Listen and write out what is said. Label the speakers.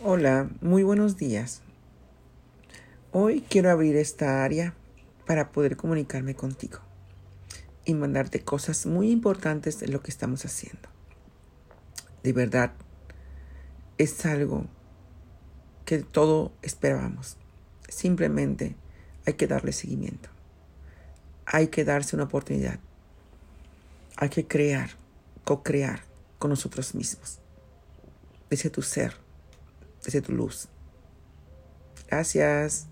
Speaker 1: Hola, muy buenos días. Hoy quiero abrir esta área para poder comunicarme contigo y mandarte cosas muy importantes de lo que estamos haciendo. De verdad, es algo que todo esperábamos. Simplemente hay que darle seguimiento. Hay que darse una oportunidad. Hay que crear, co-crear con nosotros mismos. Desde tu ser, desde tu luz. Gracias.